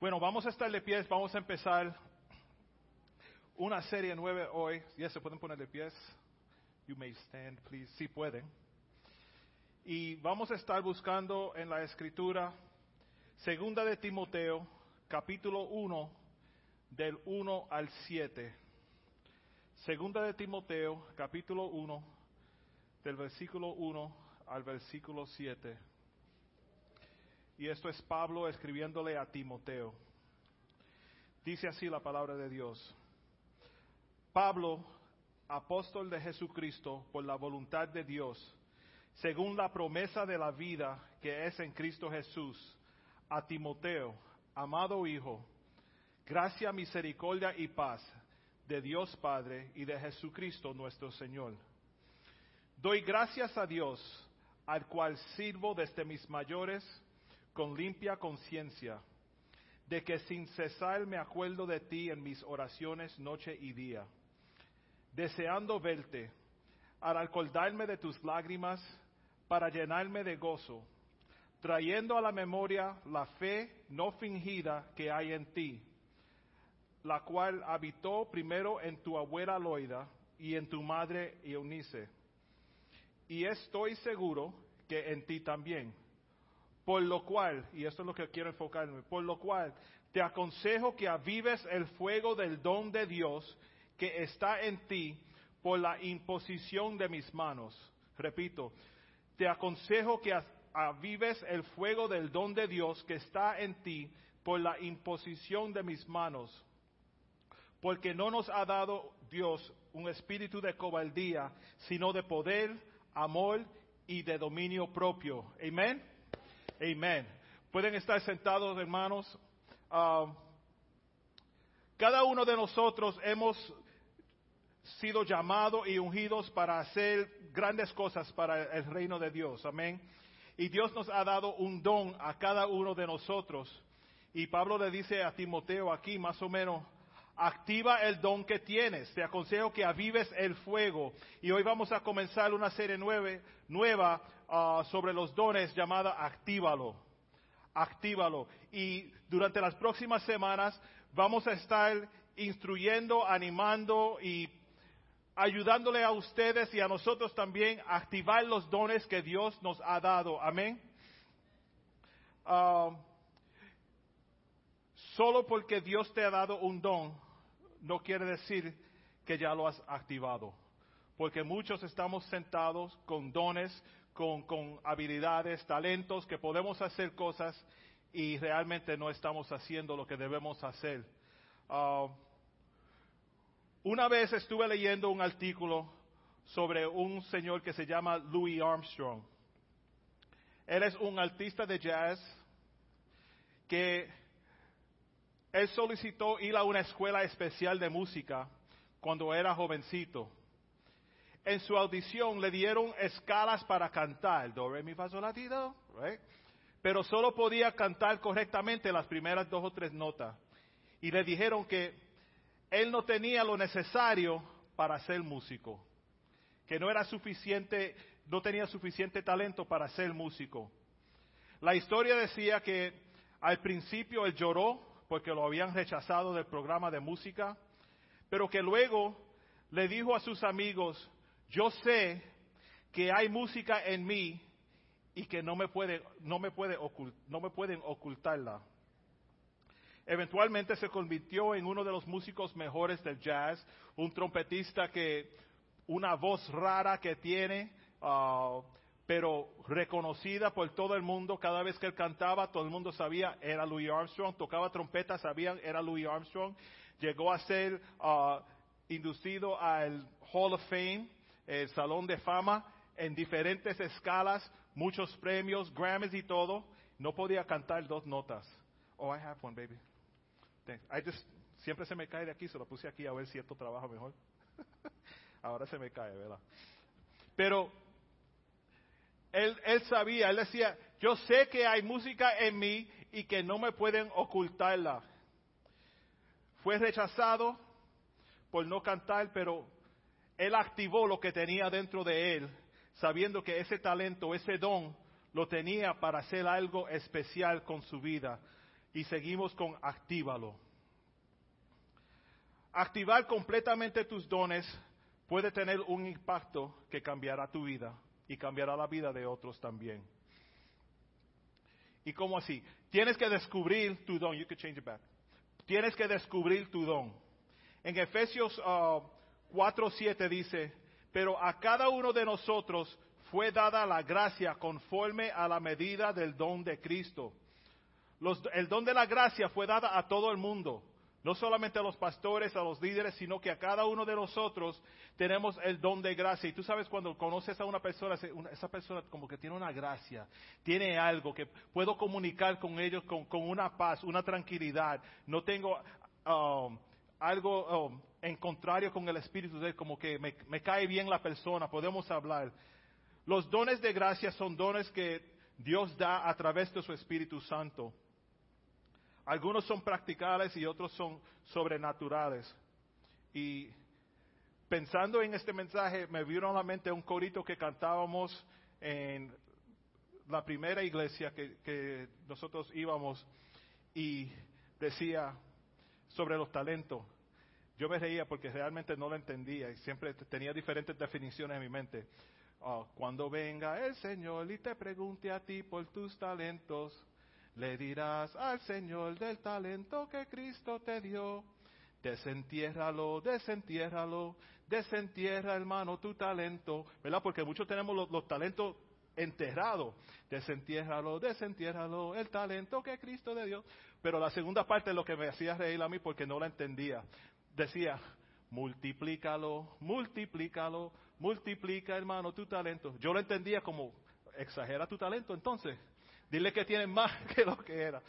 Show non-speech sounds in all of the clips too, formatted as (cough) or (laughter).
Bueno, vamos a estar de pies, vamos a empezar una serie nueve hoy. Ya se pueden poner de pies. You may stand, please. Si pueden. Y vamos a estar buscando en la escritura, segunda de Timoteo, capítulo 1, del 1 al 7. Segunda de Timoteo, capítulo 1, del versículo 1 al versículo 7. Y esto es Pablo escribiéndole a Timoteo. Dice así la palabra de Dios. Pablo, apóstol de Jesucristo por la voluntad de Dios, según la promesa de la vida que es en Cristo Jesús, a Timoteo, amado Hijo, gracia, misericordia y paz de Dios Padre y de Jesucristo nuestro Señor. Doy gracias a Dios, al cual sirvo desde mis mayores con limpia conciencia, de que sin cesar me acuerdo de ti en mis oraciones noche y día, deseando verte, al acordarme de tus lágrimas, para llenarme de gozo, trayendo a la memoria la fe no fingida que hay en ti, la cual habitó primero en tu abuela Loida y en tu madre Eunice. Y estoy seguro que en ti también. Por lo cual, y esto es lo que quiero enfocarme, por lo cual te aconsejo que avives el fuego del don de Dios que está en ti por la imposición de mis manos. Repito, te aconsejo que avives el fuego del don de Dios que está en ti por la imposición de mis manos. Porque no nos ha dado Dios un espíritu de cobardía, sino de poder, amor y de dominio propio. Amén. Amén. Pueden estar sentados, hermanos. Uh, cada uno de nosotros hemos sido llamados y ungidos para hacer grandes cosas para el reino de Dios. Amén. Y Dios nos ha dado un don a cada uno de nosotros. Y Pablo le dice a Timoteo aquí, más o menos, activa el don que tienes. Te aconsejo que avives el fuego. Y hoy vamos a comenzar una serie nueve, nueva uh, sobre los dones llamada Actívalo. Actívalo. Y durante las próximas semanas vamos a estar instruyendo, animando y ayudándole a ustedes y a nosotros también a activar los dones que Dios nos ha dado. Amén. Uh, solo porque Dios te ha dado un don, no quiere decir que ya lo has activado. Porque muchos estamos sentados con dones, con, habilidades, talentos, que podemos hacer cosas y realmente no estamos haciendo lo que debemos hacer. Uh, una vez estuve leyendo un artículo sobre un señor que se llama Louis Armstrong. Él es un artista de jazz que él solicitó ir a una escuela especial de música cuando era jovencito. En su audición le dieron escalas para cantar, do, re, mi, fa, sol, la, ti, do, right? pero solo podía cantar correctamente las primeras dos o tres notas. Y le dijeron que él no tenía lo necesario para ser músico, que no era suficiente, no tenía suficiente talento para ser músico. La historia decía que al principio él lloró porque lo habían rechazado del programa de música, pero que luego le dijo a sus amigos, yo sé que hay música en mí y que no me, puede, no me, no me pueden ocultarla. Eventualmente se convirtió en uno de los músicos mejores del jazz, un trompetista que, una voz rara que tiene, uh, pero reconocida por todo el mundo. Cada vez que él cantaba, todo el mundo sabía era Louis Armstrong. Tocaba trompeta, sabían era Louis Armstrong. Llegó a ser uh, inducido al Hall of Fame, el Salón de Fama, en diferentes escalas, muchos premios, Grammys y todo. No podía cantar dos notas. Oh, I have one, baby. I just, siempre se me cae de aquí, se lo puse aquí a ver si esto trabaja mejor. (laughs) Ahora se me cae, ¿verdad? Pero él, sabía, él decía, yo sé que hay música en mí y que no me pueden ocultarla. Fue rechazado por no cantar, pero él activó lo que tenía dentro de él, sabiendo que ese talento, ese don, lo tenía para hacer algo especial con su vida. y seguimos con actívalo. Activar completamente tus dones puede tener un impacto que cambiará tu vida y cambiará la vida de otros también. ¿Y cómo así? Tienes que descubrir tu don. You can change it back. Tienes que descubrir tu don. En Efesios 4:7 uh, dice, pero a cada uno de nosotros fue dada la gracia conforme a la medida del don de Cristo. el don de la gracia fue dada a todo el mundo, no solamente a los pastores, a los líderes, sino que a cada uno de nosotros tenemos el don de gracia. Y tú sabes cuando conoces a una persona, esa persona como que tiene una gracia, tiene algo que puedo comunicar con ellos con, una paz, una tranquilidad. No tengo um, algo um, en contrario con el Espíritu de Él, como que me cae bien la persona, podemos hablar. Los dones de gracia son dones que Dios da a través de su Espíritu Santo. Algunos son practicales y otros son sobrenaturales. Y pensando en este mensaje, me vino a la mente un corito que cantábamos en la primera iglesia que, que nosotros íbamos y decía sobre los talentos. Yo me reía porque realmente no lo entendía y siempre tenía diferentes definiciones en mi mente. Oh, cuando venga el Señor y te pregunte a ti por tus talentos, le dirás al Señor del talento que Cristo te dio. Desentiérralo, desentiérralo, desentierra hermano tu talento, ¿verdad? Porque muchos tenemos los, talentos enterrados. Desentiérralo, desentiérralo, el talento que Cristo te dio. Pero la segunda parte es lo que me hacía reír a mí porque no la entendía. Decía, multiplícalo, multiplícalo, multiplica, hermano, tu talento. Yo lo entendía como, exagera tu talento, entonces, dile que tiene más (laughs) que lo que era.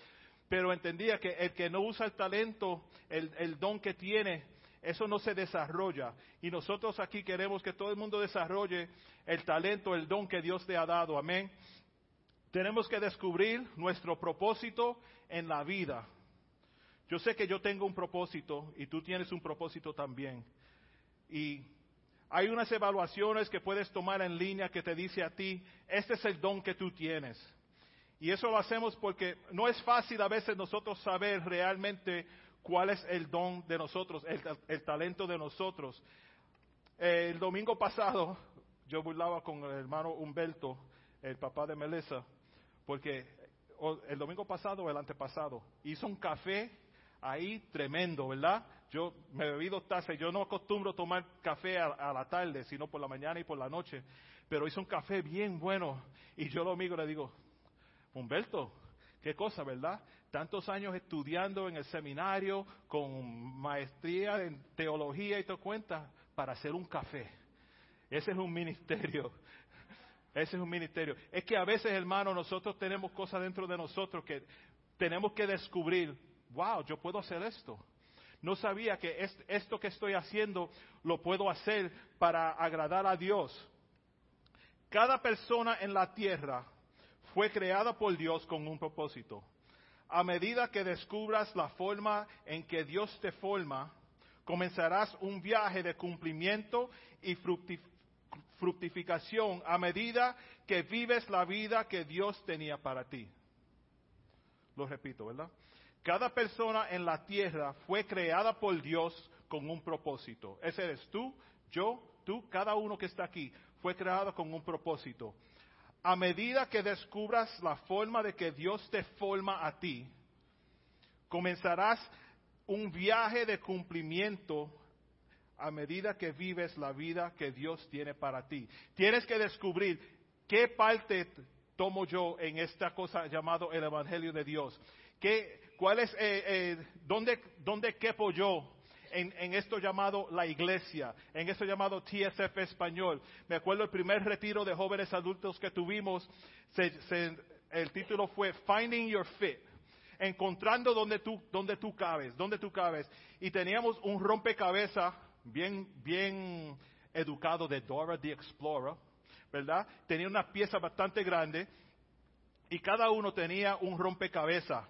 Pero entendía que el que no usa el talento, el, el don que tiene, eso no se desarrolla. Y nosotros aquí queremos que todo el mundo desarrolle el talento, el don que Dios te ha dado. Amén. Tenemos que descubrir nuestro propósito en la vida. Yo sé que yo tengo un propósito y tú tienes un propósito también. Y hay unas evaluaciones que puedes tomar en línea que te dice a ti, este es el don que tú tienes. Y eso lo hacemos porque no es fácil a veces nosotros saber realmente cuál es el don de nosotros, el, talento de nosotros. el domingo pasado yo burlaba con el hermano Humberto, el papá de Melissa, porque el domingo pasado o el antepasado hizo un café ahí tremendo, ¿verdad? Yo me he bebido tazas, yo no acostumbro tomar café a, la tarde, sino por la mañana y por la noche, pero hizo un café bien bueno y yo lo amigo le digo, Humberto, qué cosa, ¿verdad? Tantos años estudiando en el seminario con maestría en teología y todo cuenta para hacer un café. Ese es un ministerio. Ese es un ministerio. Es que a veces, hermano, nosotros tenemos cosas dentro de nosotros que tenemos que descubrir. Wow, yo puedo hacer esto. No sabía que esto que estoy haciendo lo puedo hacer para agradar a Dios. Cada persona en la tierra fue creada por Dios con un propósito. A medida que descubras la forma en que Dios te forma, comenzarás un viaje de cumplimiento y fructificación a medida que vives la vida que Dios tenía para ti. Lo repito, ¿verdad? Cada persona en la tierra fue creada por Dios con un propósito. Ese eres tú, yo, tú, cada uno que está aquí fue creado con un propósito. A medida que descubras la forma de que Dios te forma a ti, comenzarás un viaje de cumplimiento a medida que vives la vida que Dios tiene para ti. Tienes que descubrir qué parte tomo yo en esta cosa llamado el Evangelio de Dios. ¿Qué, ¿Cuál es, eh, eh, dónde, dónde quepo yo en, esto llamado la iglesia, en esto llamado TSF español? Me acuerdo el primer retiro de jóvenes adultos que tuvimos, el título fue Finding Your Fit encontrando donde tú, donde tú cabes, donde tú cabes. Y teníamos un rompecabezas bien, bien educado de Dora the Explorer, ¿verdad? Tenía una pieza bastante grande y cada uno tenía un rompecabezas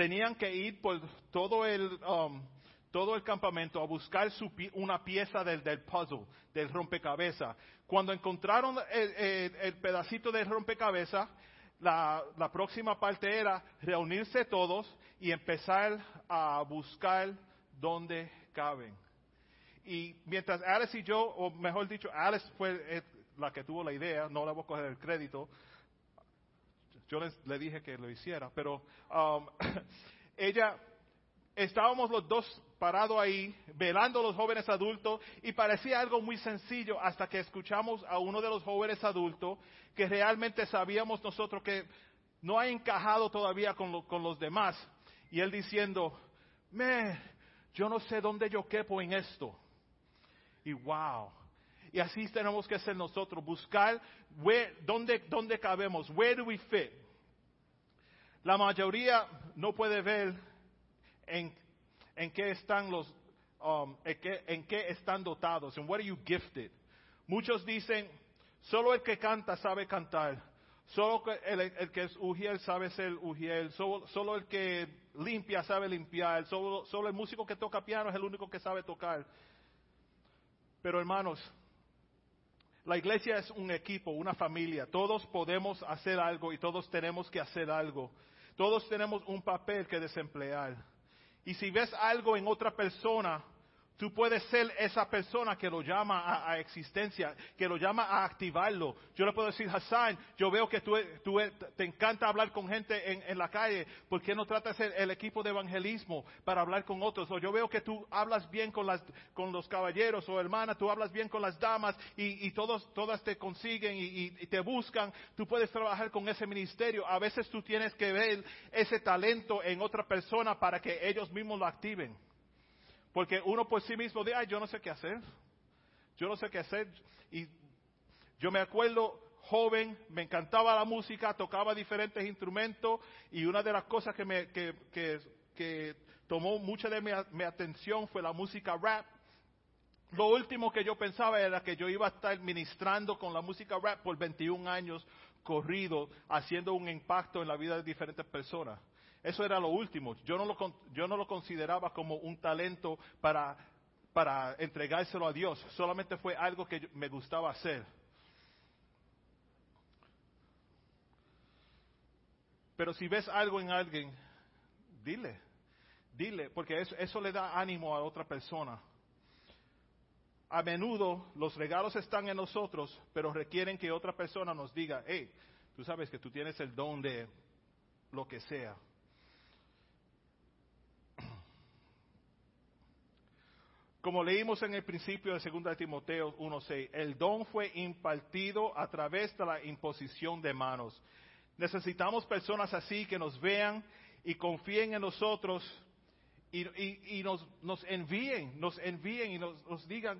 tenían que ir por todo el, um, todo el campamento a buscar una pieza del, del, puzzle, del rompecabezas. Cuando encontraron el, pedacito del rompecabezas, la, la próxima parte era reunirse todos y empezar a buscar dónde caben. Y mientras Alice y yo, o mejor dicho, Alice fue eh, la que tuvo la idea, no le voy a coger el crédito, yo les, le dije que lo hiciera, pero um, (coughs) ella, estábamos los dos parados ahí, velando a los jóvenes adultos, y parecía algo muy sencillo hasta que escuchamos a uno de los jóvenes adultos que realmente sabíamos nosotros que no ha encajado todavía con, lo- con los demás. Y él diciendo, me, yo no sé dónde yo quepo en esto. Y wow. Y así tenemos que ser nosotros, buscar where- dónde, dónde cabemos, where do we fit. La mayoría no puede ver en, en qué están los, um, en, qué, en qué están dotados, en what are you gifted. Muchos dicen, solo el que canta sabe cantar, solo el que es ujiel sabe ser ujiel, solo, solo el que limpia sabe limpiar, solo, solo el músico que toca piano es el único que sabe tocar. Pero hermanos, la iglesia es un equipo, una familia. Todos podemos hacer algo y todos tenemos que hacer algo. Todos tenemos un papel que desemplear. Y si ves algo en otra persona, tú puedes ser esa persona que lo llama a, existencia, que lo llama a activarlo. Yo le puedo decir, Hassan, yo veo que tú, tú te encanta hablar con gente en, la calle. ¿Por qué no tratas el, el equipo de evangelismo para hablar con otros? O yo veo que tú hablas bien con, las, con los caballeros o hermana, tú hablas bien con las damas y, todos, todas te consiguen y- y te buscan. Tú puedes trabajar con ese ministerio. A veces tú tienes que ver ese talento en otra persona para que ellos mismos lo activen. Porque uno por sí mismo dice, ay, yo no sé qué hacer. Yo no sé qué hacer. Y yo me acuerdo joven, me encantaba la música, tocaba diferentes instrumentos y una de las cosas que, me, que, que, que tomó mucha de mi, mi atención fue la música rap. Lo último que yo pensaba era que yo iba a estar ministrando con la música rap por 21 años corrido, haciendo un impacto en la vida de diferentes personas. Eso era lo último. Yo no lo, yo no lo consideraba como un talento para, entregárselo a Dios. Solamente fue algo que me gustaba hacer. Pero si ves algo en alguien, dile, dile, porque eso le da ánimo a otra persona. A menudo los regalos están en nosotros, pero requieren que otra persona nos diga, hey, tú sabes que tú tienes el don de lo que sea. Como leímos en el principio de 2 de Timoteo 1.6, el don fue impartido a través de la imposición de manos. Necesitamos personas así que nos vean y confíen en nosotros y, nos, nos envíen, nos envíen y nos digan,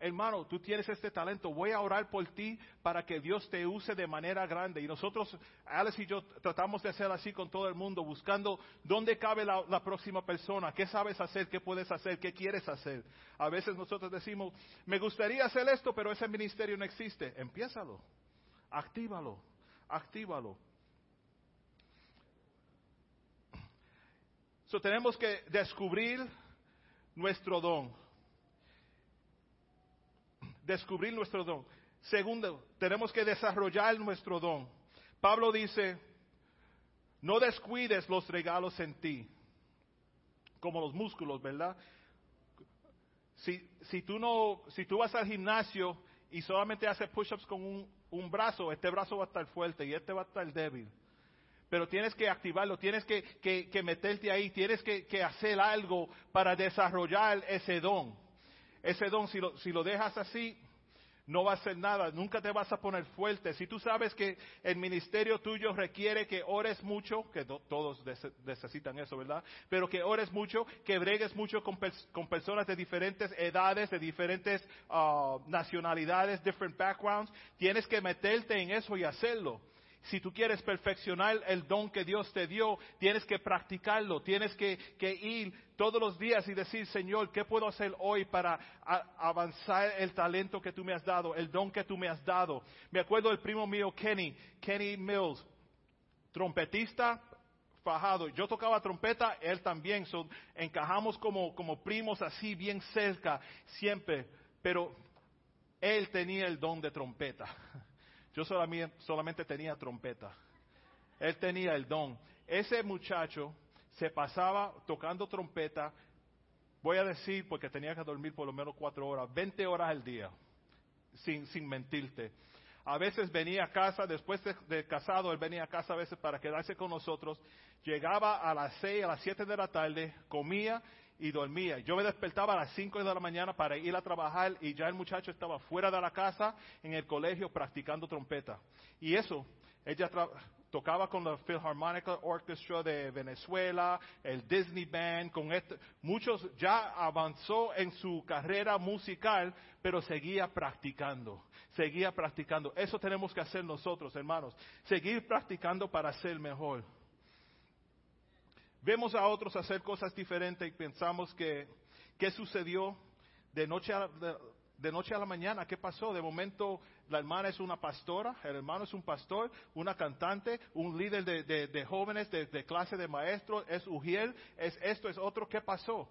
hermano, tú tienes este talento, voy a orar por ti para que Dios te use de manera grande. Y nosotros, Alex y yo, tratamos de hacer así con todo el mundo, buscando dónde cabe la, próxima persona, qué sabes hacer, qué puedes hacer, qué quieres hacer. A veces nosotros decimos, me gustaría hacer esto, pero ese ministerio no existe. Empiézalo, actívalo, actívalo. Tenemos que descubrir nuestro don. Descubrir nuestro don. Segundo, tenemos que desarrollar nuestro don. Pablo dice, no descuides los regalos en ti, como los músculos, ¿verdad? Si, si, tú, no, si tú vas al gimnasio y solamente haces push-ups con un, brazo, este brazo va a estar fuerte y este va a estar débil pero tienes que activarlo, tienes que, que- meterte ahí, tienes que hacer algo para desarrollar ese don. Ese don, si lo, si lo dejas así, no va a hacer nada, nunca te vas a poner fuerte. Si tú sabes que el ministerio tuyo requiere que ores mucho, que do- todos nece- necesitan eso, ¿verdad? Pero que ores mucho, que bregues mucho con, con personas de diferentes edades, de diferentes ah, nacionalidades, different backgrounds, tienes que meterte en eso y hacerlo. Si tú quieres perfeccionar el don que Dios te dio, tienes que practicarlo, tienes que, ir todos los días y decir, Señor, ¿qué puedo hacer hoy para avanzar el talento que tú me has dado, el don que tú me has dado? Me acuerdo del primo mío, Kenny, Kenny Mills, trompetista fajado. Yo tocaba trompeta, él también, so, encajamos como primos así, bien cerca, siempre, pero él tenía el don de trompeta. (laughs) Yo solamente, tenía trompeta. Él tenía el don. Ese muchacho se pasaba tocando trompeta, voy a decir, porque tenía que dormir por lo menos cuatro horas, 20 horas al día, sin, mentirte. A veces venía a casa, después de, casado, él venía a casa a veces para quedarse con nosotros. Llegaba a las seis, a las siete de la tarde, comía y dormía. Yo me despertaba a las cinco de la mañana para ir a trabajar y ya el muchacho estaba fuera de la casa en el colegio practicando trompeta. Y eso, ella tocaba con la Philharmonic Orchestra de Venezuela, el Disney Band, con este, muchos ya avanzó en su carrera musical, pero seguía practicando, seguía practicando. Eso tenemos que hacer nosotros, hermanos, seguir practicando para ser mejor. Vemos a otros hacer cosas diferentes y pensamos que, ¿qué sucedió de noche a, de, noche a la mañana? ¿Qué pasó? De momento la hermana es una pastora, el hermano es un pastor, una cantante, un líder de, jóvenes de, clase de maestros, es Ujiel, es esto, es otro. ¿Qué pasó?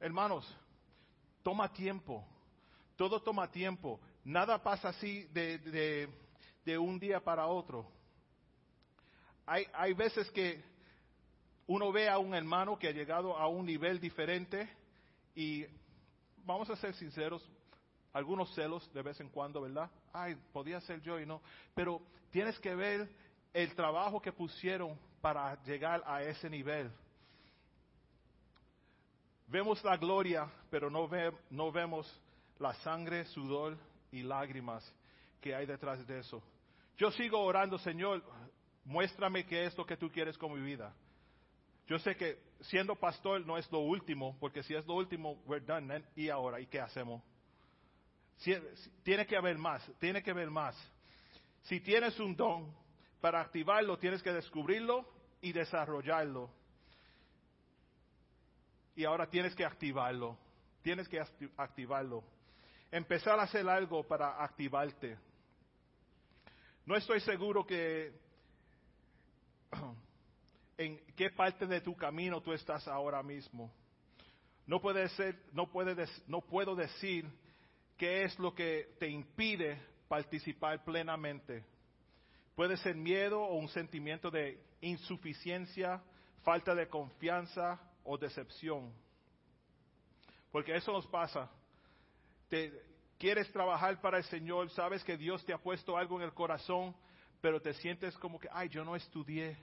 Hermanos, toma tiempo. Todo toma tiempo. Nada pasa así de, un día para otro. Hay, hay veces que uno ve a un hermano que ha llegado a un nivel diferente y vamos a ser sinceros, algunos celos de vez en cuando, ¿verdad? Ay, podía ser yo y no. Pero tienes que ver el trabajo que pusieron para llegar a ese nivel. Vemos la gloria, pero no, no vemos la sangre, sudor y lágrimas que hay detrás de eso. Yo sigo orando, Señor, muéstrame qué es lo que tú quieres con mi vida. Yo sé que siendo pastor no es lo último, porque si es lo último, we're done. ¿Y ahora? ¿Y qué hacemos? tiene que haber más, tiene que haber más. Si tienes un don, para activarlo tienes que descubrirlo y desarrollarlo. Y ahora tienes que activarlo, tienes que activarlo. Empezar a hacer algo para activarte. No estoy seguro que (clears throat) en qué parte de tu camino tú estás ahora mismo. No puede ser, no puede, no puedo decir qué es lo que te impide participar plenamente. Puede ser miedo o un sentimiento de insuficiencia, falta de confianza o decepción. Porque eso nos pasa. Te, quieres trabajar para el Señor, sabes que Dios te ha puesto algo en el corazón, pero te sientes como que, ay, yo no estudié,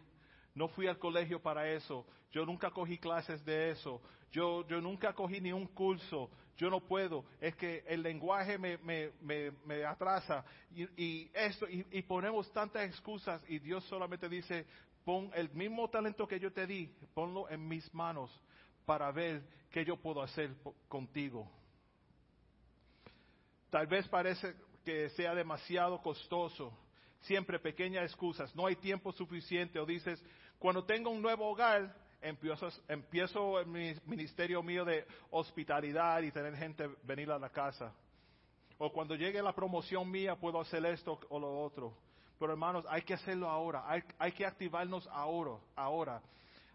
no fui al colegio para eso. Yo nunca cogí clases de eso. Yo, yo nunca cogí ni un curso. Yo no puedo. Es que el lenguaje me, me, me, atrasa. Y, esto, y, y, ponemos tantas excusas y Dios solamente dice, pon el mismo talento que yo te di, ponlo en mis manos para ver qué yo puedo hacer contigo. Tal vez parece que sea demasiado costoso. Siempre pequeñas excusas. No hay tiempo suficiente o dices, cuando tengo un nuevo hogar, empiezo, empiezo mi ministerio mío de hospitalidad y tener gente venir a la casa. O cuando llegue la promoción mía, puedo hacer esto o lo otro. Pero hermanos, hay que hacerlo ahora, hay, hay que activarnos ahora, ahora.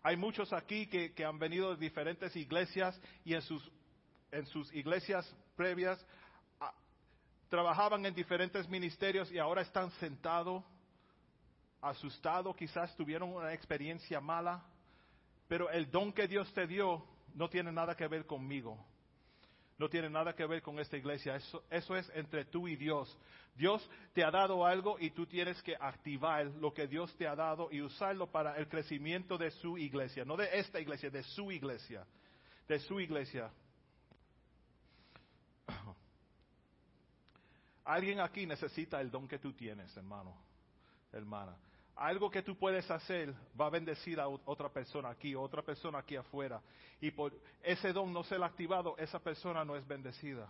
Hay muchos aquí que, que, han venido de diferentes iglesias y en sus, en sus iglesias previas trabajaban en diferentes ministerios y ahora están sentados asustado, quizás tuvieron una experiencia mala, pero el don que Dios te dio no tiene nada que ver conmigo. No tiene nada que ver con esta iglesia. Eso, eso es entre tú y Dios. Dios te ha dado algo y tú tienes que activar lo que Dios te ha dado y usarlo para el crecimiento de su iglesia. No de esta iglesia, de su iglesia. De su iglesia. Alguien aquí necesita el don que tú tienes, hermano, hermana algo que tú puedes hacer va a bendecir a otra persona aquí, otra persona aquí afuera. Y por ese don no ser activado, esa persona no es bendecida.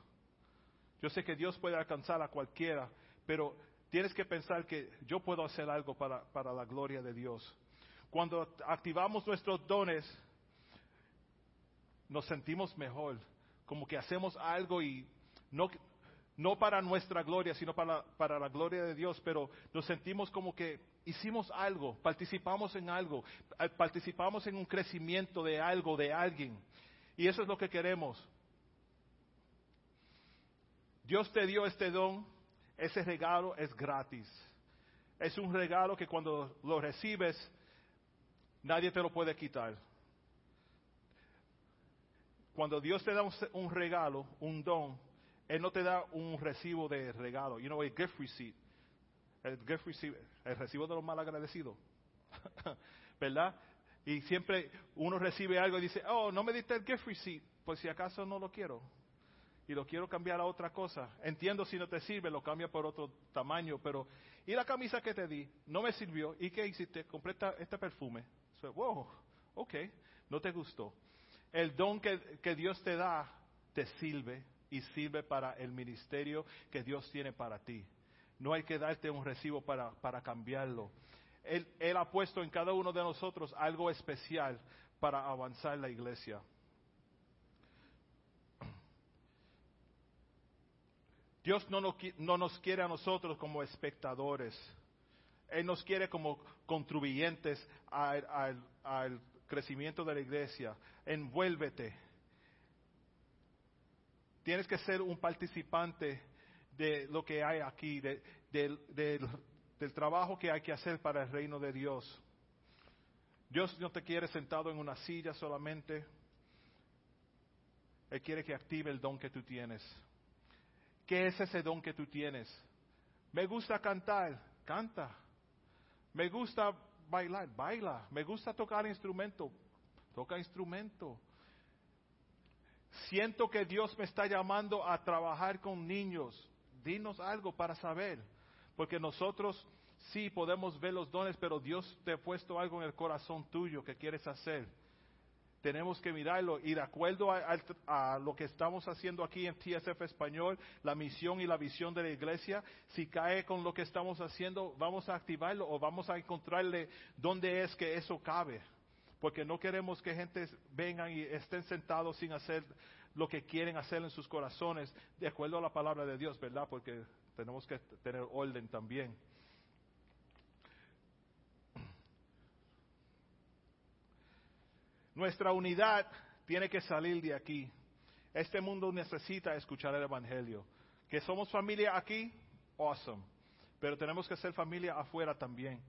Yo sé que Dios puede alcanzar a cualquiera, pero tienes que pensar que yo puedo hacer algo para, para la gloria de Dios. Cuando activamos nuestros dones, nos sentimos mejor, como que hacemos algo y no, no para nuestra gloria, sino para, para la gloria de Dios, pero nos sentimos como que hicimos algo, participamos en algo, eh, participamos en un crecimiento de algo, de alguien. Y eso es lo que queremos. Dios te dio este don, ese regalo es gratis. es un regalo que cuando lo recibes, nadie te lo puede quitar. Cuando Dios te da un, un regalo, un don, Él no te da un recibo de regalo. You know, a gift receipt. El gift receipt, el recibo de los malagradecidos. (laughs) ¿Verdad? Y siempre uno recibe algo y dice, oh, no me diste el gift receipt, pues si acaso no lo quiero. Y lo quiero cambiar a otra cosa. Entiendo si no te sirve, lo cambia por otro tamaño, pero ¿y la camisa que te di? No me sirvió. ¿Y qué hiciste? Compré este perfume. So, wow, ok, no te gustó. El don que, que Dios te da te sirve y sirve para el ministerio que Dios tiene para ti. No hay que darte un recibo para, para cambiarlo. Él, él, ha puesto en cada uno de nosotros algo especial para avanzar la iglesia. Dios no nos, no nos quiere a nosotros como espectadores. Él nos quiere como contribuyentes al, al, al crecimiento de la iglesia. Envuélvete. Tienes que ser un participante de lo que hay aquí, de, de, de, del trabajo que hay que hacer para el reino de Dios. Dios no te quiere sentado en una silla solamente. Él quiere que active el don que tú tienes. ¿Qué es ese don que tú tienes? Me gusta cantar, canta. Me gusta bailar, baila. Me gusta tocar instrumento, toca instrumento. Siento que Dios me está llamando a trabajar con niños. Dinos algo para saber. Porque nosotros sí podemos ver los dones, pero Dios te ha puesto algo en el corazón tuyo que quieres hacer. Tenemos que mirarlo y de acuerdo a, a, lo que estamos haciendo aquí en TSF Español, la misión y la visión de la iglesia, si cae con lo que estamos haciendo, vamos a activarlo o vamos a encontrarle dónde es que eso cabe. Porque no queremos que gente vengan y estén sentados sin hacer lo que quieren hacer en sus corazones, de acuerdo a la palabra de Dios, ¿verdad? Porque tenemos que tener orden también. Nuestra unidad tiene que salir de aquí. Este mundo necesita escuchar el Evangelio. Que somos familia aquí, awesome. Pero tenemos que ser familia afuera también.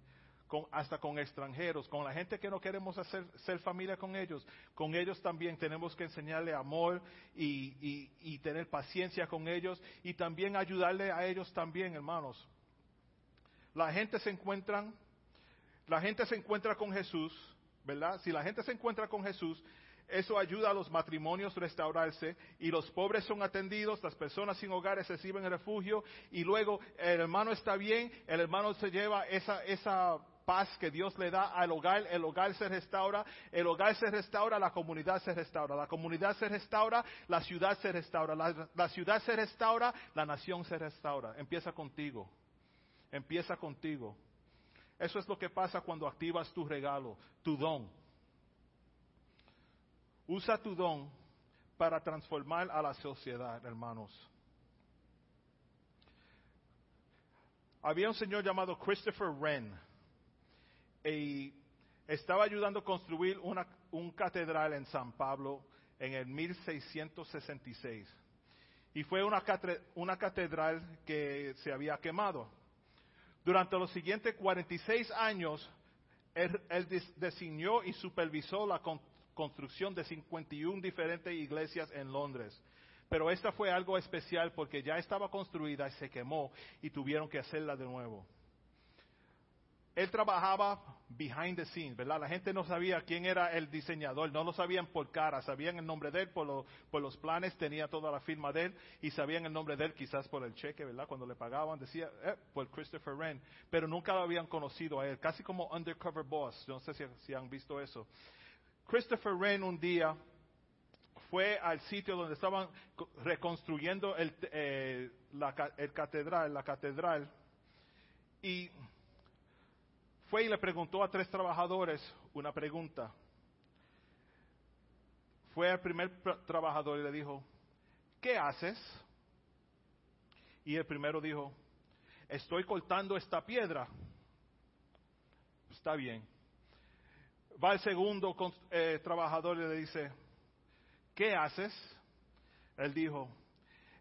Con, hasta con extranjeros, con la gente que no queremos hacer, ser familia con ellos, con ellos también tenemos que enseñarle amor y, tener paciencia con ellos y también ayudarle a ellos también, hermanos. La gente se encuentra, la gente se encuentra con Jesús, ¿verdad? Si la gente se encuentra con Jesús, eso ayuda a los matrimonios a restaurarse y los pobres son atendidos, las personas sin hogares reciben refugio y luego el hermano está bien, el hermano se lleva esa, esa paz que Dios le da al hogar, el hogar se restaura, el hogar se restaura, la comunidad se restaura, la comunidad se restaura, la ciudad se restaura, la, la ciudad se restaura, la nación se restaura. Empieza contigo, empieza contigo. Eso es lo que pasa cuando activas tu regalo, tu don. Usa tu don para transformar a la sociedad, hermanos. Había un señor llamado Christopher Wren y estaba ayudando a construir una un catedral en San Pablo en el 1666. Y fue una, una catedral que se había quemado. Durante los siguientes 46 años, él, él diseñó y supervisó la con, construcción de 51 diferentes iglesias en Londres. Pero esta fue algo especial porque ya estaba construida y se quemó y tuvieron que hacerla de nuevo. Él trabajaba behind the scenes, ¿verdad? La gente no sabía quién era el diseñador, no lo sabían por cara, sabían el nombre de él por, lo, por los planes, tenía toda la firma de él y sabían el nombre de él quizás por el cheque, ¿verdad? Cuando le pagaban decía, eh, por Christopher Wren, pero nunca lo habían conocido a él, casi como undercover boss, no sé si, han visto eso. Christopher Wren un día fue al sitio donde estaban reconstruyendo el, eh, la catedral, la catedral, y fue y le preguntó a tres trabajadores una pregunta. Fue al primer trabajador y le dijo, ¿qué haces? Y el primero dijo, estoy cortando esta piedra. Está bien. Va el segundo eh, trabajador y le dice, ¿qué haces? Él dijo,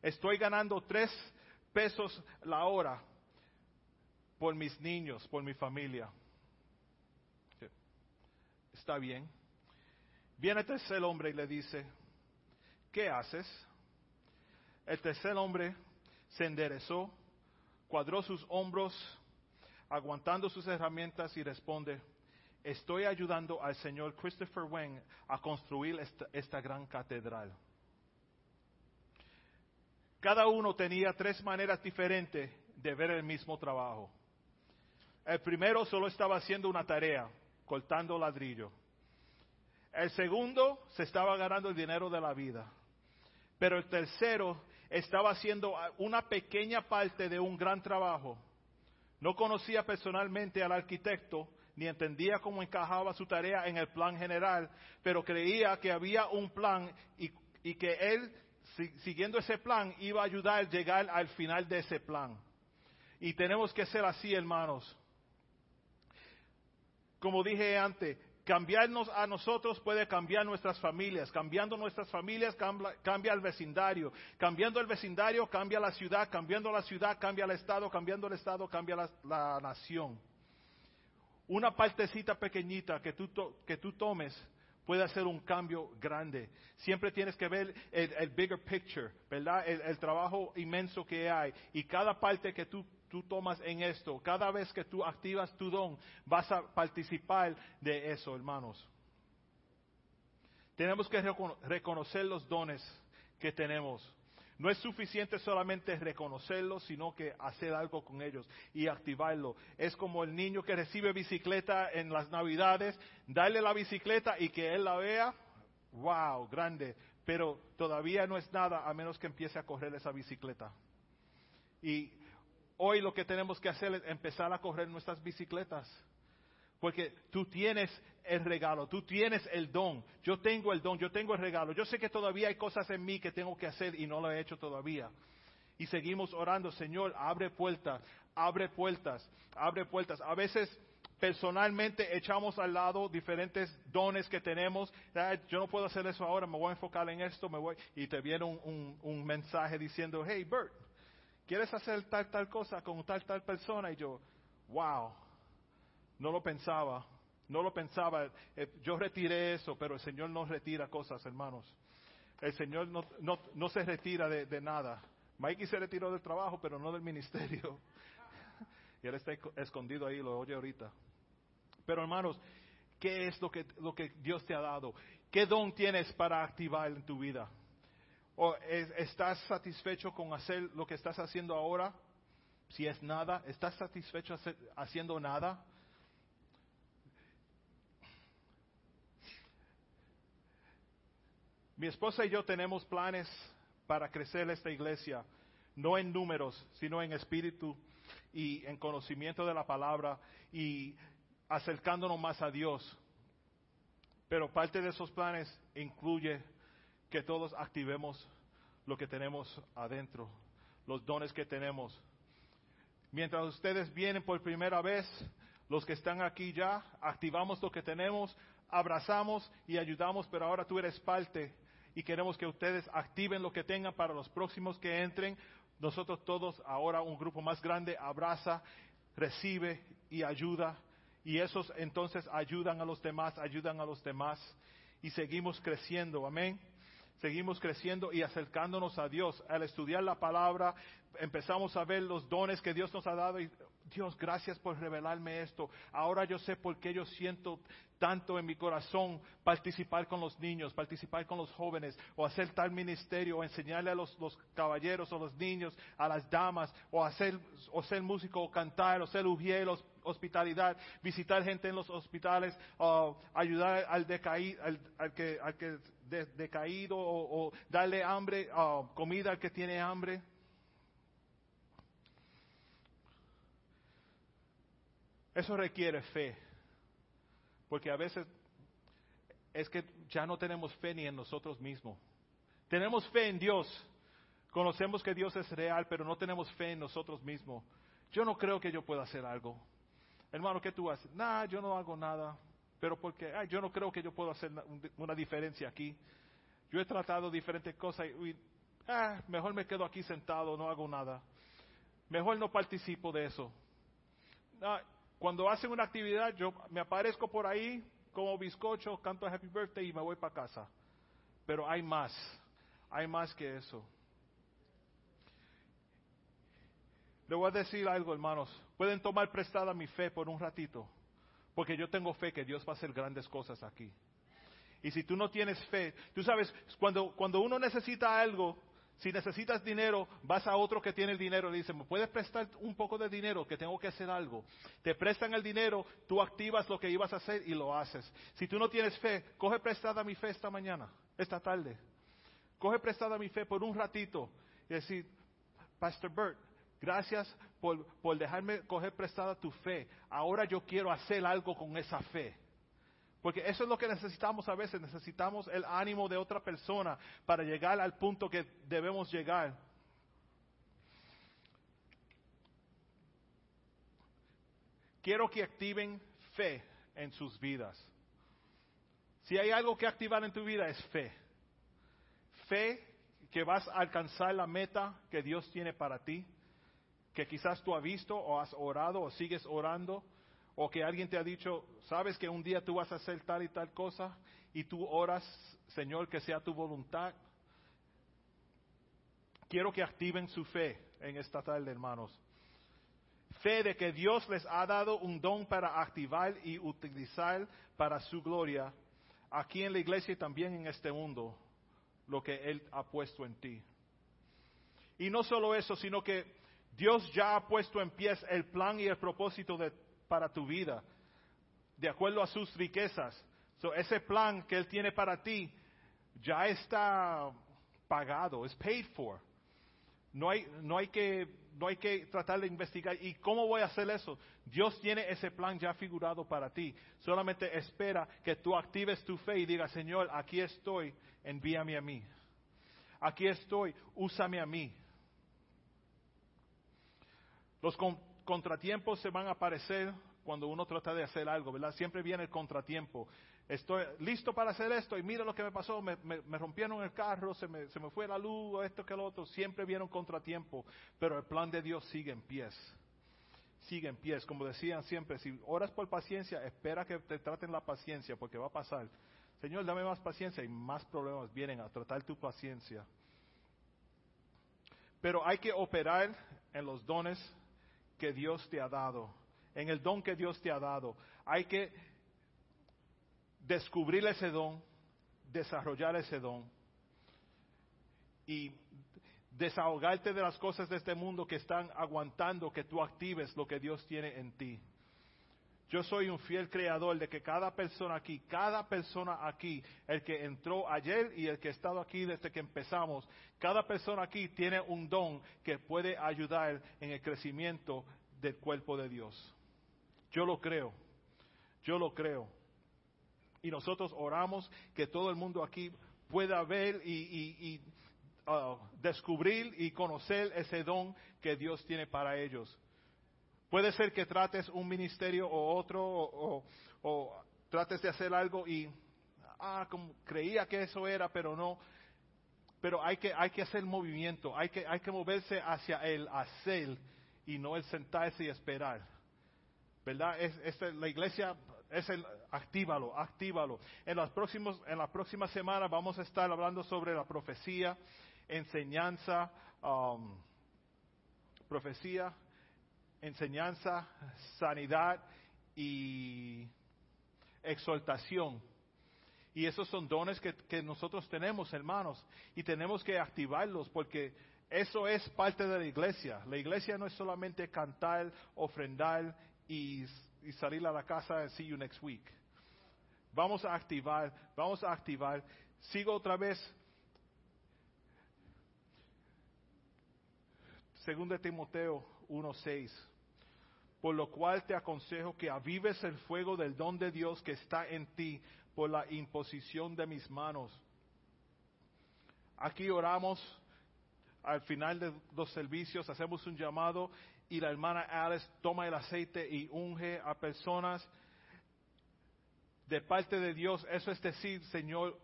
estoy ganando tres pesos la hora. Por mis niños, por mi familia. Está bien. Viene el tercer hombre y le dice, ¿qué haces? El tercer hombre se enderezó, cuadró sus hombros, aguantando sus herramientas y responde, estoy ayudando al señor Christopher Wang a construir esta gran catedral. Cada uno tenía tres maneras diferentes de ver el mismo trabajo. El primero solo estaba haciendo una tarea, cortando ladrillo. El segundo se estaba ganando el dinero de la vida. Pero el tercero estaba haciendo una pequeña parte de un gran trabajo. No conocía personalmente al arquitecto, ni entendía cómo encajaba su tarea en el plan general, pero creía que había un plan y, que él, siguiendo ese plan, iba a ayudar a llegar al final de ese plan. Y tenemos que ser así, hermanos. Como dije antes, cambiarnos a nosotros puede cambiar nuestras familias. Cambiando nuestras familias cambia, el vecindario. Cambiando el vecindario cambia la ciudad. Cambiando la ciudad cambia el estado. Cambiando el estado cambia la, nación. Una partecita pequeñita que tú, que tú tomes puede hacer un cambio grande. Siempre tienes que ver el, bigger picture, ¿verdad? el, trabajo inmenso que hay. Y cada parte que tú tú tomas en esto, cada vez que tú activas tu don, vas a participar de eso, hermanos. Tenemos que reconocer los dones que tenemos. No es suficiente solamente reconocerlos, sino que hacer algo con ellos y activarlo. Es como el niño que recibe bicicleta en las navidades, darle la bicicleta y que él la vea, wow, grande, pero todavía no es nada a menos que empiece a correr esa bicicleta. Y hoy lo que tenemos que hacer es empezar a correr nuestras bicicletas. Porque tú tienes el regalo, tú tienes el don. Yo tengo el don, yo tengo el regalo. Yo sé que todavía hay cosas en mí que tengo que hacer y no lo he hecho todavía. Y seguimos orando, Señor, abre puertas, abre puertas, abre puertas. A veces personalmente echamos al lado diferentes dones que tenemos. Yo no puedo hacer eso ahora, me voy a enfocar en esto, me voy. Y te viene un, un mensaje diciendo, hey Bert, ¿quieres hacer tal, tal cosa con tal, tal persona? Y yo, wow, no lo pensaba, no lo pensaba. Eh, yo retiré eso, pero el Señor no retira cosas, hermanos. El Señor no, no, no se retira de, de, nada. Mikey se retiró del trabajo, pero no del ministerio. (laughs) y él está escondido ahí, lo oye ahorita. Pero hermanos, ¿qué es lo que, lo que Dios te ha dado? ¿Qué don tienes para activar en tu vida? ¿O estás satisfecho con hacer lo que estás haciendo ahora? Si es nada, ¿estás satisfecho haciendo nada? Mi esposa y yo tenemos planes para crecer esta iglesia, no en números, sino en espíritu y en conocimiento de la palabra y acercándonos más a Dios. Pero parte de esos planes incluye que todos activemos lo que tenemos adentro, los dones que tenemos. Mientras ustedes vienen por primera vez, los que están aquí ya, activamos lo que tenemos, abrazamos y ayudamos, pero ahora tú eres parte y queremos que ustedes activen lo que tengan para los próximos que entren. Nosotros todos, ahora un grupo más grande, abraza, recibe y ayuda. Y esos entonces ayudan a los demás, ayudan a los demás. Y seguimos creciendo. Amén seguimos creciendo y acercándonos a Dios. Al estudiar la palabra, empezamos a ver los dones que Dios nos ha dado y Dios, gracias por revelarme esto. Ahora yo sé por qué yo siento tanto en mi corazón participar con los niños, participar con los jóvenes, o hacer tal ministerio, o enseñarle a los, caballeros o los niños, a las damas, o hacer, o ser músico, o cantar, o ser ujier, hospitalidad, visitar gente en los hospitales, ayudar al, decaído, al, que, al que decaído, o, darle hambre, comida al que tiene hambre. Eso requiere fe. Porque a veces es que ya no tenemos fe ni en nosotros mismos. Tenemos fe en Dios. Conocemos que Dios es real, pero no tenemos fe en nosotros mismos. Yo no creo que yo pueda hacer algo. Hermano, ¿qué tú haces? Nah, yo no hago nada. Pero porque ay, yo no creo que yo pueda hacer una diferencia aquí. Yo he tratado diferentes cosas y, ah, mejor me quedo aquí sentado, no hago nada. Mejor no participo de eso. ah, cuando hacen una actividad, yo me aparezco por ahí como bizcocho, canto Happy Birthday y me voy para casa. Pero hay más, hay más que eso. Le voy a decir algo, hermanos. Pueden tomar prestada mi fe por un ratito, porque yo tengo fe que Dios va a hacer grandes cosas aquí. Y si tú no tienes fe, tú sabes, cuando, cuando uno necesita algo, si necesitas dinero, vas a otro que tiene el dinero y le dice, ¿me puedes prestar un poco de dinero que tengo que hacer algo? Te prestan el dinero, tú activas lo que ibas a hacer y lo haces. Si tú no tienes fe, coge prestada mi fe esta mañana, esta tarde. Coge prestada mi fe por un ratito y decir, Pastor Bert, Gracias por, por, dejarme coger prestada tu fe. Ahora yo quiero hacer algo con esa fe. Porque eso es lo que necesitamos a veces. Necesitamos el ánimo de otra persona para llegar al punto que debemos llegar. Quiero que activen fe en sus vidas. Si hay algo que activar en tu vida es fe. Fe que vas a alcanzar la meta que Dios tiene para ti que quizás tú has visto o has orado o sigues orando, o que alguien te ha dicho, sabes que un día tú vas a hacer tal y tal cosa, y tú oras, Señor, que sea tu voluntad. Quiero que activen su fe en esta tarde, hermanos. Fe de que Dios les ha dado un don para activar y utilizar para su gloria aquí en la iglesia y también en este mundo lo que Él ha puesto en ti. Y no solo eso, sino que Dios ya ha puesto en pie el plan y el propósito para tu vida, de acuerdo a sus riquezas. ese plan que Él tiene para ti ya está pagado, es paid for. No hay, no, hay que, no hay que tratar de investigar. ¿Y cómo voy a hacer eso? Dios tiene ese plan ya figurado para ti. Solamente espera que tú actives tu fe y digas, Señor, aquí estoy, envíame a mí. Aquí estoy, úsame a mí. Los contratiempos se van a aparecer cuando uno trata de hacer algo, ¿verdad? Siempre viene el contratiempo. Estoy listo para hacer esto y mira lo que me pasó, me, rompieron el carro, se me, se me fue la luz, esto que lo otro. Siempre viene un contratiempo, pero el plan de Dios sigue en pies. Sigue en pies. Como decían siempre, si oras por paciencia, espera que te traten la paciencia porque va a pasar. Señor, dame más paciencia y más problemas vienen a tratar tu paciencia. Pero hay que operar en los dones que Dios te ha dado, en el don que Dios te ha dado. Hay que descubrir ese don, desarrollar ese don y desahogarte de las cosas de este mundo que están aguantando que tú actives lo que Dios tiene en ti. Yo soy un fiel creador de que cada persona aquí, cada persona aquí, el que entró ayer y el que ha estado aquí desde que empezamos, cada persona aquí tiene un don que puede ayudar en el crecimiento del cuerpo de Dios. Yo lo creo, yo lo creo. Y nosotros oramos que todo el mundo aquí pueda ver y, uh, descubrir y conocer ese don que Dios tiene para ellos. Puede ser que trates un ministerio o otro, o, trates de hacer algo y, ah, como creía que eso era, pero no. Pero hay que, hay que hacer movimiento, hay que, hay que moverse hacia el hacer y no el sentarse y esperar. ¿Verdad? Es, la iglesia es el actívalo, actívalo. En las próximos, en las próximas semanas vamos a estar hablando sobre la profecía, enseñanza, um, profecía, enseñanza, sanidad y exaltación. Y esos son dones que, que, nosotros tenemos, hermanos, y tenemos que activarlos porque eso es parte de la iglesia. La iglesia no es solamente cantar, ofrendar y, salir a la casa and see you next week. Vamos a activar, vamos a activar. Sigo otra vez. Segundo de Timoteo 1.6. Por lo cual te aconsejo que avives el fuego del don de Dios que está en ti por la imposición de mis manos. Aquí oramos al final de los servicios, hacemos un llamado y la hermana Alice toma el aceite y unge a personas de parte de Dios. Eso es decir, Señor,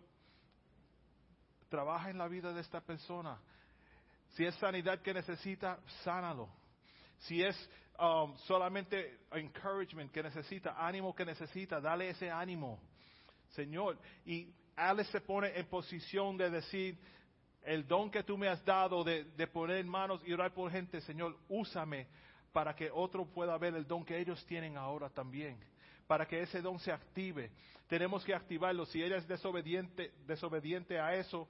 trabaja en la vida de esta persona. Si es sanidad que necesita, sánalo Si es um, solamente encouragement que necesita, ánimo que necesita, dale ese ánimo, Señor. Y Alex se pone en posición de decir, el don que tú me has dado de, de poner manos y orar por gente, Señor, úsame para que otro pueda ver el don que ellos tienen ahora también, para que ese don se active. Tenemos que activarlo. Si ella es desobediente, desobediente a eso,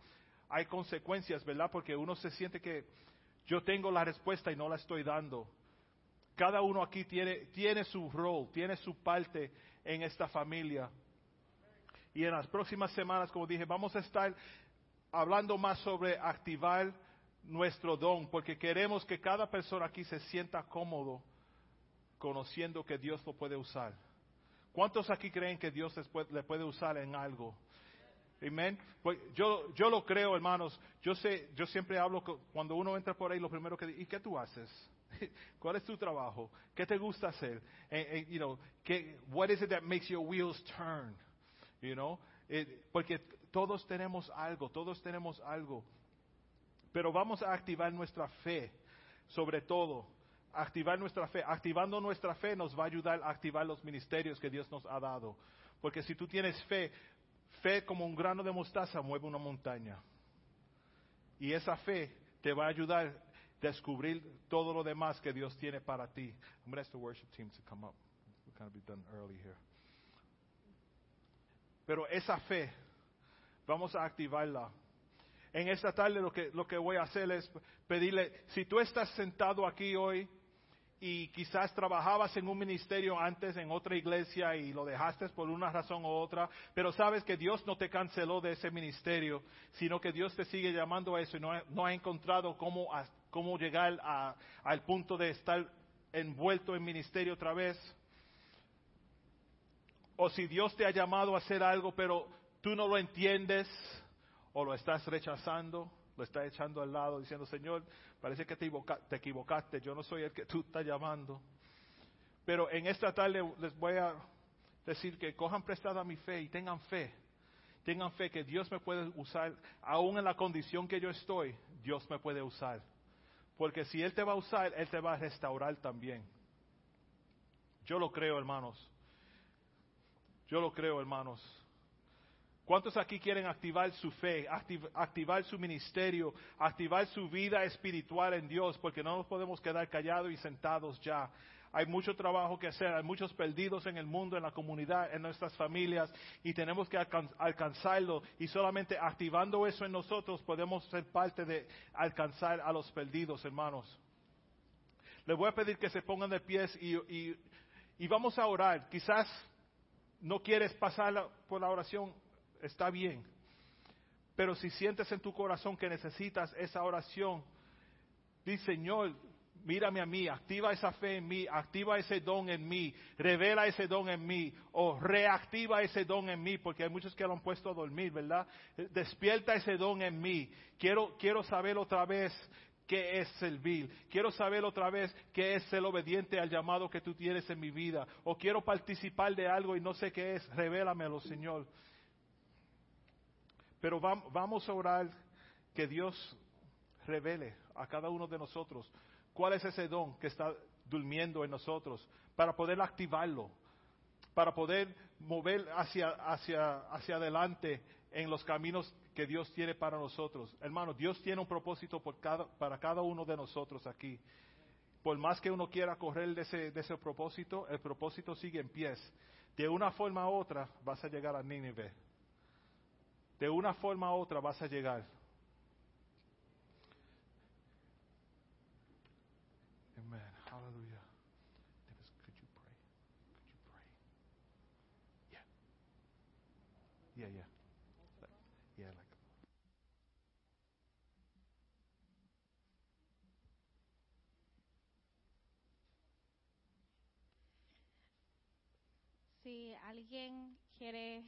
hay consecuencias, ¿verdad? Porque uno se siente que yo tengo la respuesta y no la estoy dando. Cada uno aquí tiene, tiene su rol, tiene su parte en esta familia. Y en las próximas semanas, como dije, vamos a estar hablando más sobre activar nuestro don, porque queremos que cada persona aquí se sienta cómodo conociendo que Dios lo puede usar. ¿Cuántos aquí creen que Dios le puede usar en algo? Amén. Pues yo, yo lo creo, hermanos. Yo sé, yo siempre hablo cuando uno entra por ahí, lo primero que ¿y qué tú haces? (laughs) ¿Cuál es tu trabajo? ¿Qué te gusta hacer? Eh, eh, you know, what is it that makes your wheels turn? You know, eh, porque todos tenemos algo, todos tenemos algo. Pero vamos a activar nuestra fe, sobre todo, activar nuestra fe. Activando nuestra fe nos va a ayudar a activar los ministerios que Dios nos ha dado. Porque si tú tienes fe, fe como un grano de mostaza mueve una montaña. Y esa fe te va a ayudar descubrir todo lo demás que Dios tiene para ti. I'm going the worship team to come up. We're going be done early here. Pero esa fe, vamos a activarla en esta tarde lo que, lo que voy a hacer es pedirle, si tú estás sentado aquí hoy y quizás trabajabas en un ministerio antes en otra iglesia y lo dejaste por una razón u otra, pero sabes que Dios no te canceló de ese ministerio, sino que Dios te sigue llamando a eso y no, no ha encontrado cómo, cómo llegar al punto de estar envuelto en ministerio otra vez. O si Dios te ha llamado a hacer algo, pero tú no lo entiendes, o lo estás rechazando, lo estás echando al lado diciendo, Señor, parece que te, equivocaste, yo no soy el que tú estás llamando. Pero en esta tarde les voy a decir que cojan prestada mi fe y tengan fe. Tengan fe que Dios me puede usar, aún en la condición que yo estoy, Dios me puede usar. Porque si Él te va a usar, Él te va a restaurar también. Yo lo creo, hermanos. Yo lo creo, hermanos. ¿Cuántos aquí quieren activar su fe, activar su ministerio, activar su vida espiritual en Dios? Porque no nos podemos quedar callados y sentados ya. Hay mucho trabajo que hacer, hay muchos perdidos en el mundo, en la comunidad, en nuestras familias, y tenemos que alcanzarlo. Y solamente activando eso en nosotros podemos ser parte de alcanzar a los perdidos, hermanos. Les voy a pedir que se pongan de pies y, y vamos a orar. Quizás no quieres pasar por la oración está bien. Pero si sientes en tu corazón que necesitas esa oración, di Señor, mírame a mí, activa esa fe en mí, activa ese don en mí, revela ese don en mí, o reactiva ese don en mí, porque hay muchos que lo han puesto a dormir, ¿verdad? Despierta ese don en mí. Quiero, quiero saber otra vez qué es servir. Quiero saber otra vez qué es ser obediente al llamado que tú tienes en mi vida. O quiero participar de algo y no sé qué es. Revélamelo, Señor. Pero vamos a orar que Dios revele a cada uno de nosotros cuál es ese don que está durmiendo en nosotros para poder activarlo, para poder mover hacia, hacia, hacia adelante en los caminos que Dios tiene para nosotros. Hermano, Dios tiene un propósito para cada uno de nosotros aquí. Por más que uno quiera correr de ese, de ese propósito, el propósito sigue en pies. De una forma u otra vas a llegar a Nínive de una forma u otra vas a llegar. Si alguien quiere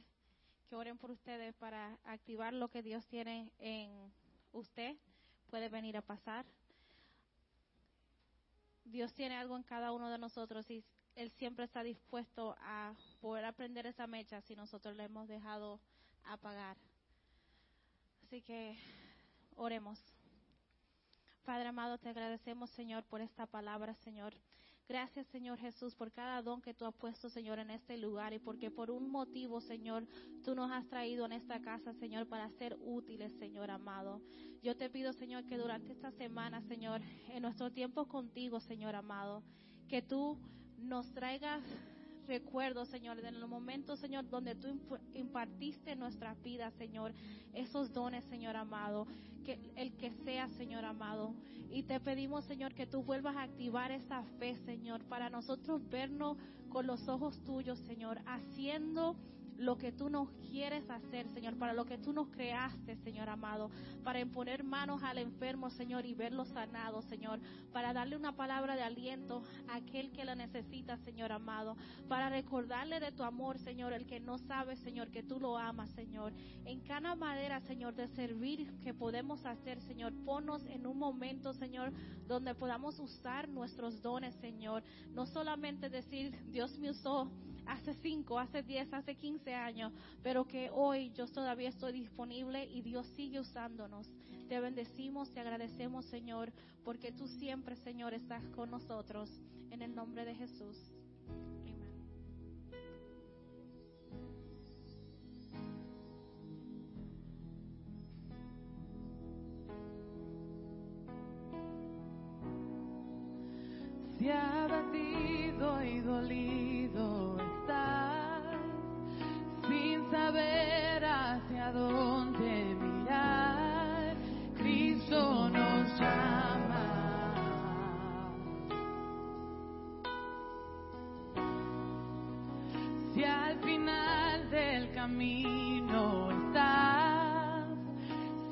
que oren por ustedes para activar lo que Dios tiene en usted. Puede venir a pasar. Dios tiene algo en cada uno de nosotros y Él siempre está dispuesto a poder aprender esa mecha si nosotros le hemos dejado apagar. Así que oremos. Padre amado, te agradecemos, Señor, por esta palabra, Señor. Gracias, Señor Jesús, por cada don que tú has puesto, Señor, en este lugar y porque por un motivo, Señor, tú nos has traído en esta casa, Señor, para ser útiles, Señor amado. Yo te pido, Señor, que durante esta semana, Señor, en nuestro tiempo contigo, Señor amado, que tú nos traigas recuerdo, Señor, en los momentos, Señor, donde tú impartiste en nuestra vida, Señor, esos dones, Señor amado, que el que sea, Señor amado. Y te pedimos, Señor, que tú vuelvas a activar esa fe, Señor, para nosotros vernos con los ojos tuyos, Señor, haciendo lo que tú nos quieres hacer, Señor, para lo que tú nos creaste, Señor amado, para imponer manos al enfermo, Señor, y verlo sanado, Señor, para darle una palabra de aliento a aquel que la necesita, Señor amado, para recordarle de tu amor, Señor, el que no sabe, Señor, que tú lo amas, Señor. En cada manera, Señor, de servir que podemos hacer, Señor, ponnos en un momento, Señor, donde podamos usar nuestros dones, Señor. No solamente decir, Dios me usó hace 5, hace 10, hace 15 años, pero que hoy yo todavía estoy disponible y Dios sigue usándonos. Te bendecimos, te agradecemos, Señor, porque tú siempre, Señor, estás con nosotros. En el nombre de Jesús. Se ha batido y dolido sin saber hacia dónde mirar, Cristo nos llama. Si al final del camino estás,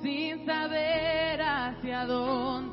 sin saber hacia dónde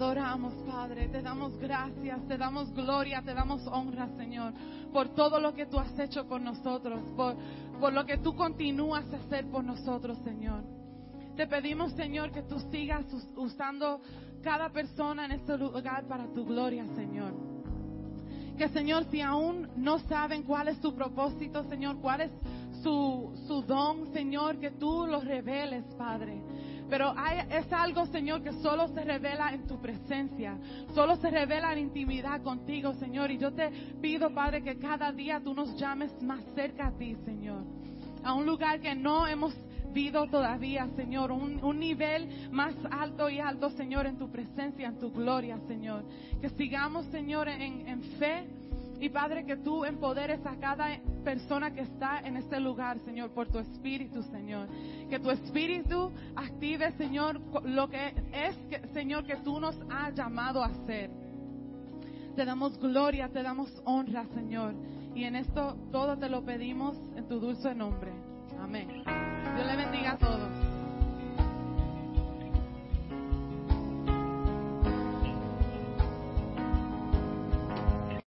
adoramos, Padre. Te damos gracias, te damos gloria, te damos honra, Señor, por todo lo que tú has hecho por nosotros, por, por lo que tú continúas a hacer por nosotros, Señor. Te pedimos, Señor, que tú sigas us- usando cada persona en este lugar para tu gloria, Señor. Que, Señor, si aún no saben cuál es su propósito, Señor, cuál es su, su don, Señor, que tú los reveles, Padre. Pero hay- es algo, Señor, que solo se revela en tu presencia, solo se revela en intimidad contigo, Señor. Y yo te pido, Padre, que cada día tú nos llames más cerca a ti, Señor. A un lugar que no hemos visto todavía, Señor. Un, un nivel más alto y alto, Señor, en tu presencia, en tu gloria, Señor. Que sigamos, Señor, en fe. Y Padre, que tú empoderes a cada persona que está en este lugar, Señor, por tu espíritu, Señor. Que tu espíritu active, Señor, lo que es, Señor, que tú nos has llamado a hacer. Te damos gloria, te damos honra, Señor. Y en esto todo te lo pedimos en tu dulce nombre. Amén.